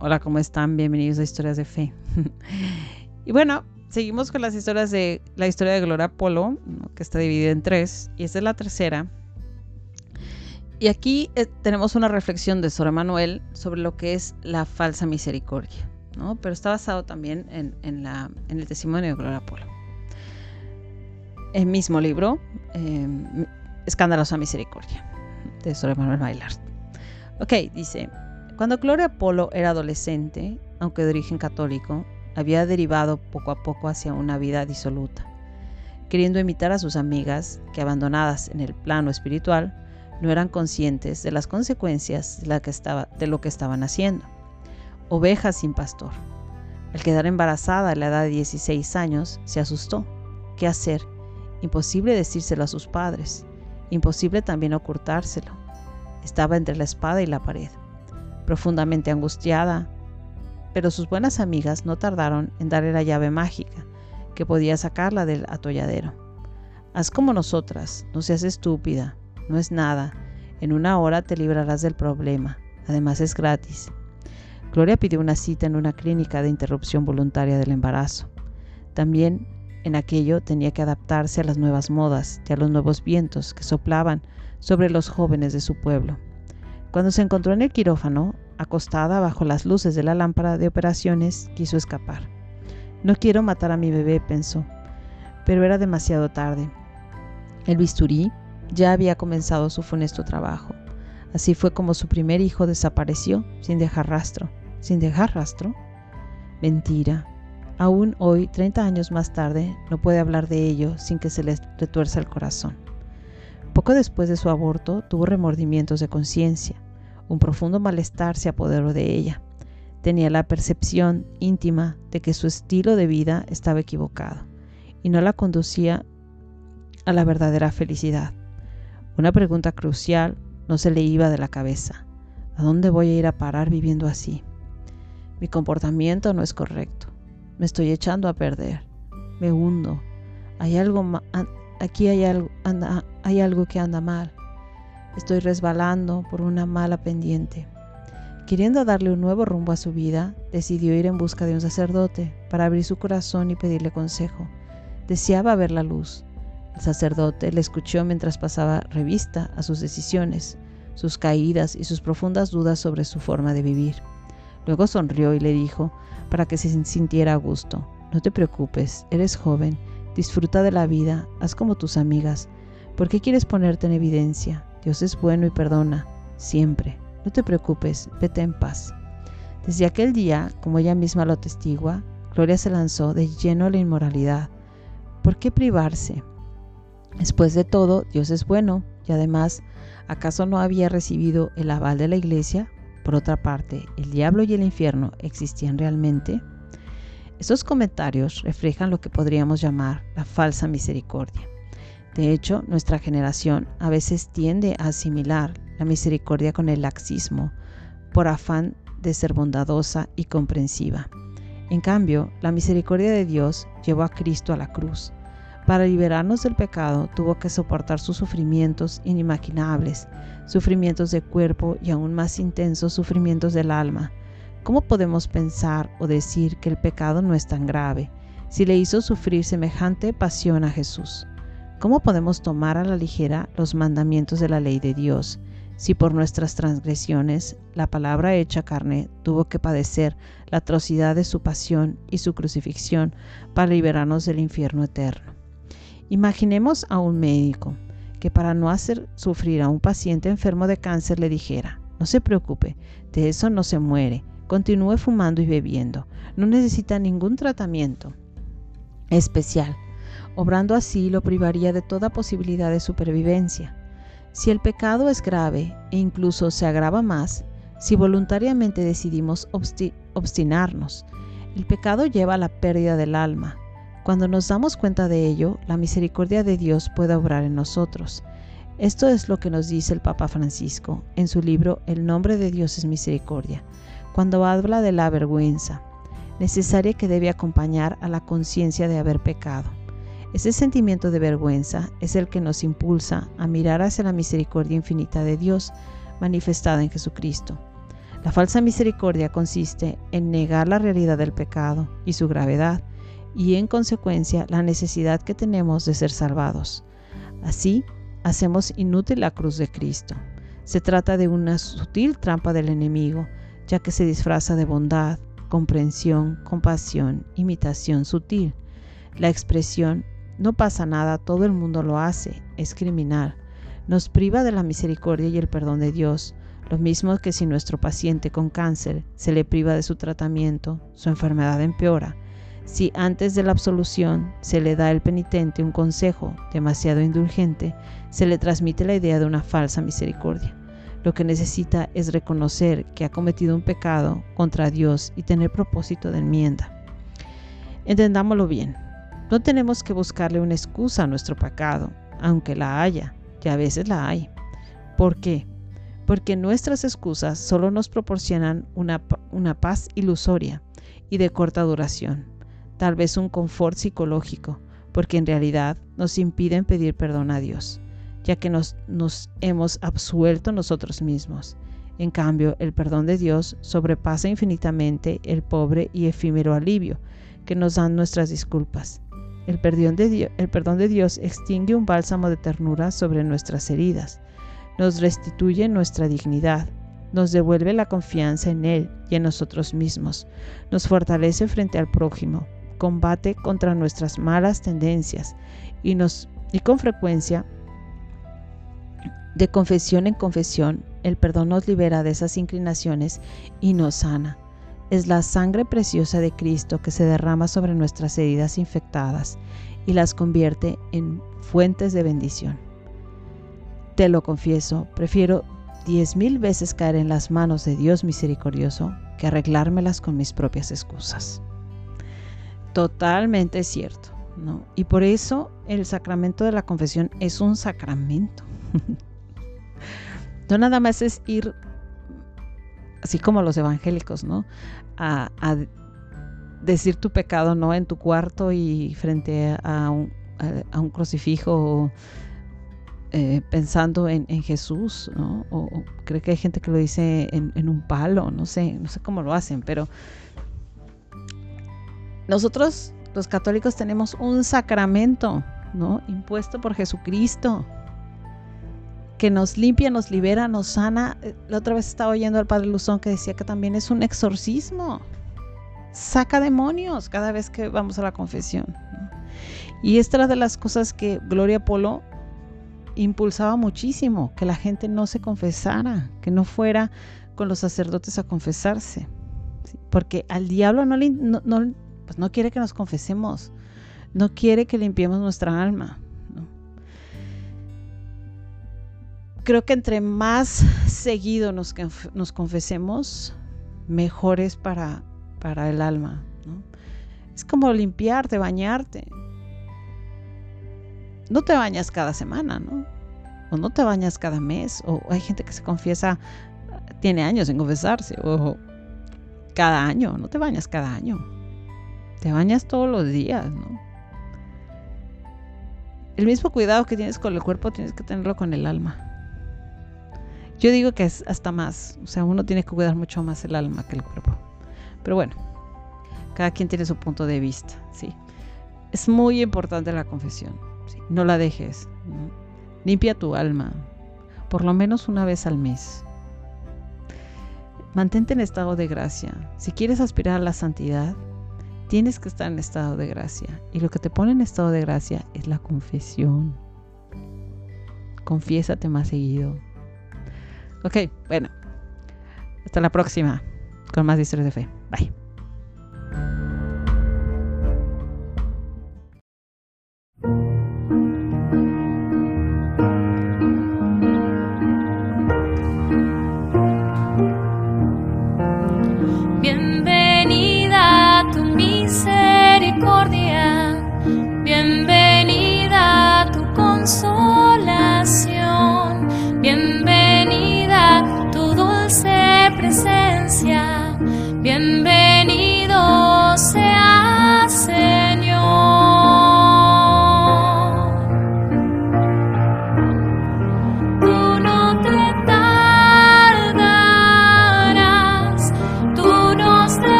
Hola, ¿cómo están? Bienvenidos a Historias de Fe. y bueno, seguimos con las historias de la historia de Gloria Polo, que está dividida en tres, y esta es la tercera. Y aquí eh, tenemos una reflexión de Sor Manuel sobre lo que es la falsa misericordia, ¿no? pero está basado también en, el testimonio de Gloria Polo. El mismo libro, em, Escandalosa Misericordia, de Sor Manuel Bailar. Ok, dice, cuando Gloria Polo era adolescente, aunque de origen católico, había derivado poco a poco hacia una vida disoluta, queriendo imitar a sus amigas que, abandonadas en el plano espiritual, no eran conscientes de las consecuencias de, de lo que estaban haciendo. Ovejas sin pastor. Al quedar embarazada a la edad de 16 años, se asustó. ¿Qué hacer? Imposible decírselo a sus padres. Imposible también ocultárselo. Estaba entre la espada y la pared profundamente angustiada, pero sus buenas amigas no tardaron en darle la llave mágica que podía sacarla del atolladero. Haz como nosotras, no seas estúpida, no es nada, en una hora te librarás del problema, además es gratis. Gloria pidió una cita en una clínica de interrupción voluntaria del embarazo. También en aquello tenía que adaptarse a las nuevas modas y a los nuevos vientos que soplaban sobre los jóvenes de su pueblo. Cuando se encontró en el quirófano, acostada bajo las luces de la lámpara de operaciones, quiso escapar. No quiero matar a mi bebé, pensó, pero era demasiado tarde. El bisturí ya había comenzado su funesto trabajo. Así fue como su primer hijo desapareció sin dejar rastro. ¿Sin dejar rastro? Mentira. Aún hoy, 30 años más tarde, no puede hablar de ello sin que se le retuerza el corazón. Poco después de su aborto tuvo remordimientos de conciencia. Un profundo malestar se apoderó de ella. Tenía la percepción íntima de que su estilo de vida estaba equivocado y no la conducía a la verdadera felicidad. Una pregunta crucial no se le iba de la cabeza. ¿A dónde voy a ir a parar viviendo así? Mi comportamiento no es correcto. Me estoy echando a perder. Me hundo. Hay algo, aquí hay algo, hay algo que anda mal. Estoy resbalando por una mala pendiente. Queriendo darle un nuevo rumbo a su vida, decidió ir en busca de un sacerdote para abrir su corazón y pedirle consejo. Deseaba ver la luz. El sacerdote le escuchó mientras pasaba revista a sus decisiones, sus caídas y sus profundas dudas sobre su forma de vivir. Luego sonrió y le dijo, para que se sintiera a gusto, no te preocupes, eres joven Disfruta de la vida, haz como tus amigas. ¿Por qué quieres ponerte en evidencia? Dios es bueno y perdona, siempre. No te preocupes, vete en paz. Desde aquel día, como ella misma lo atestigua, Gloria se lanzó de lleno a la inmoralidad. ¿Por qué privarse? Después de todo, Dios es bueno y además, ¿acaso no había recibido el aval de la iglesia? Por otra parte, ¿el diablo y el infierno existían realmente? Estos comentarios reflejan lo que podríamos llamar la falsa misericordia. De hecho, nuestra generación a veces tiende a asimilar la misericordia con el laxismo por afán de ser bondadosa y comprensiva. En cambio, la misericordia de Dios llevó a Cristo a la cruz. Para liberarnos del pecado tuvo que soportar sus sufrimientos inimaginables, sufrimientos de cuerpo y aún más intensos sufrimientos del alma, ¿Cómo podemos pensar o decir que el pecado no es tan grave si le hizo sufrir semejante pasión a Jesús? ¿Cómo podemos tomar a la ligera los mandamientos de la ley de Dios si por nuestras transgresiones la palabra hecha carne tuvo que padecer la atrocidad de su pasión y su crucifixión para liberarnos del infierno eterno? Imaginemos a un médico que para no hacer sufrir a un paciente enfermo de cáncer le dijera, no se preocupe, de eso no se muere, continúe fumando y bebiendo. No necesita ningún tratamiento especial. Obrando así lo privaría de toda posibilidad de supervivencia. Si el pecado es grave e incluso se agrava más, si voluntariamente decidimos obstinarnos, el pecado lleva a la pérdida del alma. Cuando nos damos cuenta de ello, la misericordia de Dios puede obrar en nosotros. Esto es lo que nos dice el Papa Francisco en su libro El nombre de Dios es misericordia cuando habla de la vergüenza, necesaria que debe acompañar a la conciencia de haber pecado. Ese sentimiento de vergüenza es el que nos impulsa a mirar hacia la misericordia infinita de Dios manifestada en Jesucristo. La falsa misericordia consiste en negar la realidad del pecado y su gravedad, y en consecuencia la necesidad que tenemos de ser salvados. Así, hacemos inútil la cruz de Cristo. Se trata de una sutil trampa del enemigo, ya que se disfraza de bondad, comprensión, compasión, imitación sutil. La expresión no pasa nada, todo el mundo lo hace, es criminal. Nos priva de la misericordia y el perdón de Dios, lo mismo que si nuestro paciente con cáncer se le priva de su tratamiento, su enfermedad empeora. Si antes de la absolución se le da al penitente un consejo demasiado indulgente, se le transmite la idea de una falsa misericordia. Lo que necesita es reconocer que ha cometido un pecado contra Dios y tener propósito de enmienda. Entendámoslo bien. No tenemos que buscarle una excusa a nuestro pecado, aunque la haya, y a veces la hay. ¿Por qué? Porque nuestras excusas solo nos proporcionan una, una paz ilusoria y de corta duración, tal vez un confort psicológico, porque en realidad nos impiden pedir perdón a Dios ya que nos, nos hemos absuelto nosotros mismos. En cambio, el perdón de Dios sobrepasa infinitamente el pobre y efímero alivio que nos dan nuestras disculpas. El perdón, de Dios, extingue un bálsamo de ternura sobre nuestras heridas, nos restituye nuestra dignidad, nos devuelve la confianza en Él y en nosotros mismos, nos fortalece frente al prójimo, combate contra nuestras malas tendencias y, nos, y con frecuencia de confesión en confesión, el perdón nos libera de esas inclinaciones y nos sana. Es la sangre preciosa de Cristo que se derrama sobre nuestras heridas infectadas y las convierte en fuentes de bendición. Te lo confieso, prefiero diez mil veces caer en las manos de Dios misericordioso que arreglármelas con mis propias excusas. Totalmente cierto, ¿no? Y por eso el sacramento de la confesión es un sacramento. No nada más es ir, así como los evangélicos, ¿no? A, decir tu pecado, ¿no? En tu cuarto y frente a un, crucifijo eh, pensando en, Jesús, ¿no? O, creo que hay gente que lo dice en, en, un palo, no sé, no sé cómo lo hacen, pero nosotros los católicos tenemos un sacramento, ¿no? Impuesto por Jesucristo que nos limpia, nos libera, nos sana. Eh, la otra vez estaba oyendo al padre Luzón que decía que también es un exorcismo. Saca demonios cada vez que vamos a la confesión. Y esta era de las cosas que Gloria Polo impulsaba muchísimo, que la gente no se confesara, que no fuera con los sacerdotes a confesarse. Porque al diablo no, le, pues no quiere que nos confesemos, no quiere que limpiemos nuestra alma. Creo que entre más seguido nos, nos confesemos, mejor es para, para el alma. Es como limpiarte, bañarte. No te bañas cada semana, ¿no? O no te bañas cada mes. O hay gente que se confiesa, tiene años en confesarse. O cada año, no te bañas cada año. Te bañas todos los días, ¿no? El mismo cuidado que tienes con el cuerpo tienes que tenerlo con el alma. Yo digo que es hasta más, o sea, uno tiene que cuidar mucho más el alma que el cuerpo. Pero bueno, cada quien tiene su punto de vista, ¿sí? Es muy importante la confesión, no la dejes. Limpia tu alma, por lo menos una vez al mes. Mantente en estado de gracia. Si quieres aspirar a la santidad, tienes que estar en estado de gracia. Y lo que te pone en estado de gracia es la confesión. Confiésate más seguido Ok, bueno. Hasta la próxima con más historias de fe. Bye.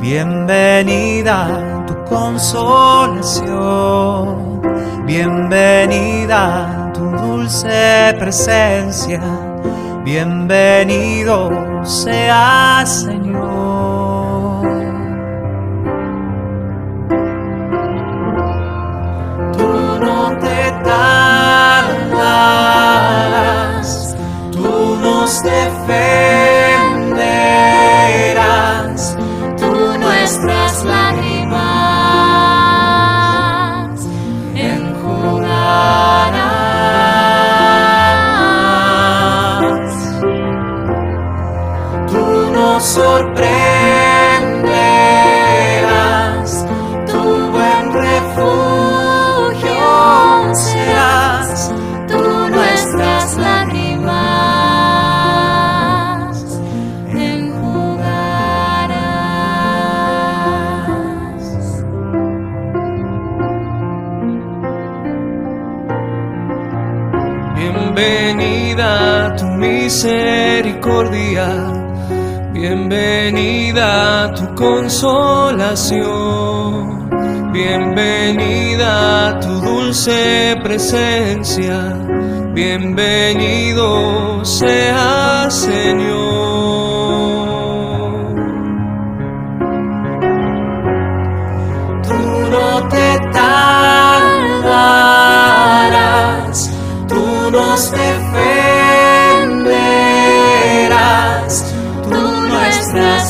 Bienvenida tu consolación, bienvenida tu dulce presencia, bienvenido sea Señor. Tú no te tardarás, tú nos defenderás, tu misericordia, bienvenida tu consolación, bienvenida tu dulce presencia, bienvenido sea Señor. Tú te tú nos nuestras